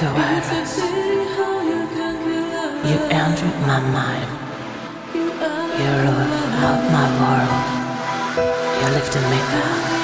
You entered my mind. You ruled out my world. You lifted me up.